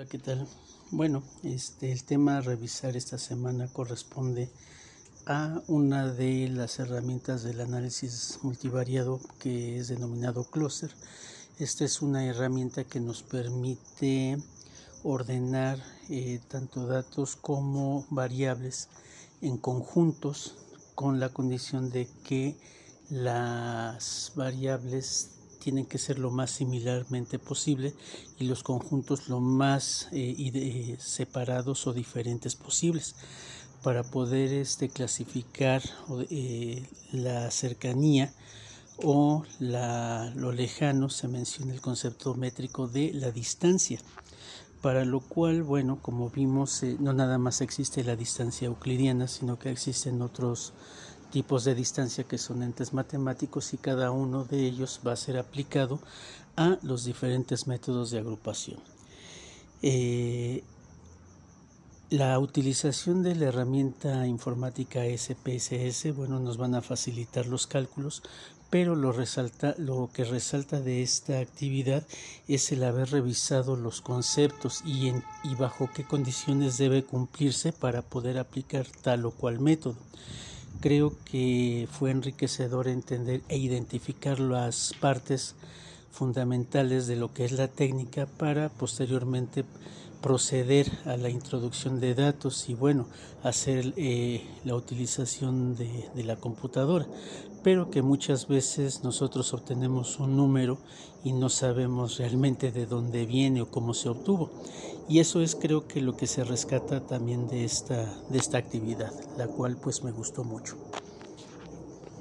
Hola, ¿qué tal? Bueno, este, el tema a revisar esta semana corresponde a una de las herramientas del análisis multivariado que es denominado Cluster. Esta es una herramienta que nos permite ordenar eh, tanto datos como variables en conjuntos con la condición de que las variables tienen que ser lo más similarmente posible y los conjuntos lo más eh, separados o diferentes posibles para poder este, clasificar eh, la cercanía o lo lejano se menciona el concepto métrico de la distancia para lo cual, bueno, como vimos, eh, no nada más existe la distancia euclidiana, sino que existen otros tipos de distancia que son entes matemáticos y cada uno de ellos va a ser aplicado a los diferentes métodos de agrupación. Eh, la utilización de la herramienta informática SPSS, bueno, nos van a facilitar los cálculos, pero lo, resalta, lo que resalta de esta actividad es el haber revisado los conceptos y, bajo qué condiciones debe cumplirse para poder aplicar tal o cual método. Creo que fue enriquecedor entender e identificar las partes fundamentales de lo que es la técnica para posteriormente proceder a la introducción de datos y bueno hacer eh, la utilización de, de, la computadora. Pero que muchas veces nosotros obtenemos un número y no sabemos realmente de dónde viene o cómo se obtuvo y eso es creo que lo que se rescata también de esta, de esta actividad, la cual pues me gustó mucho.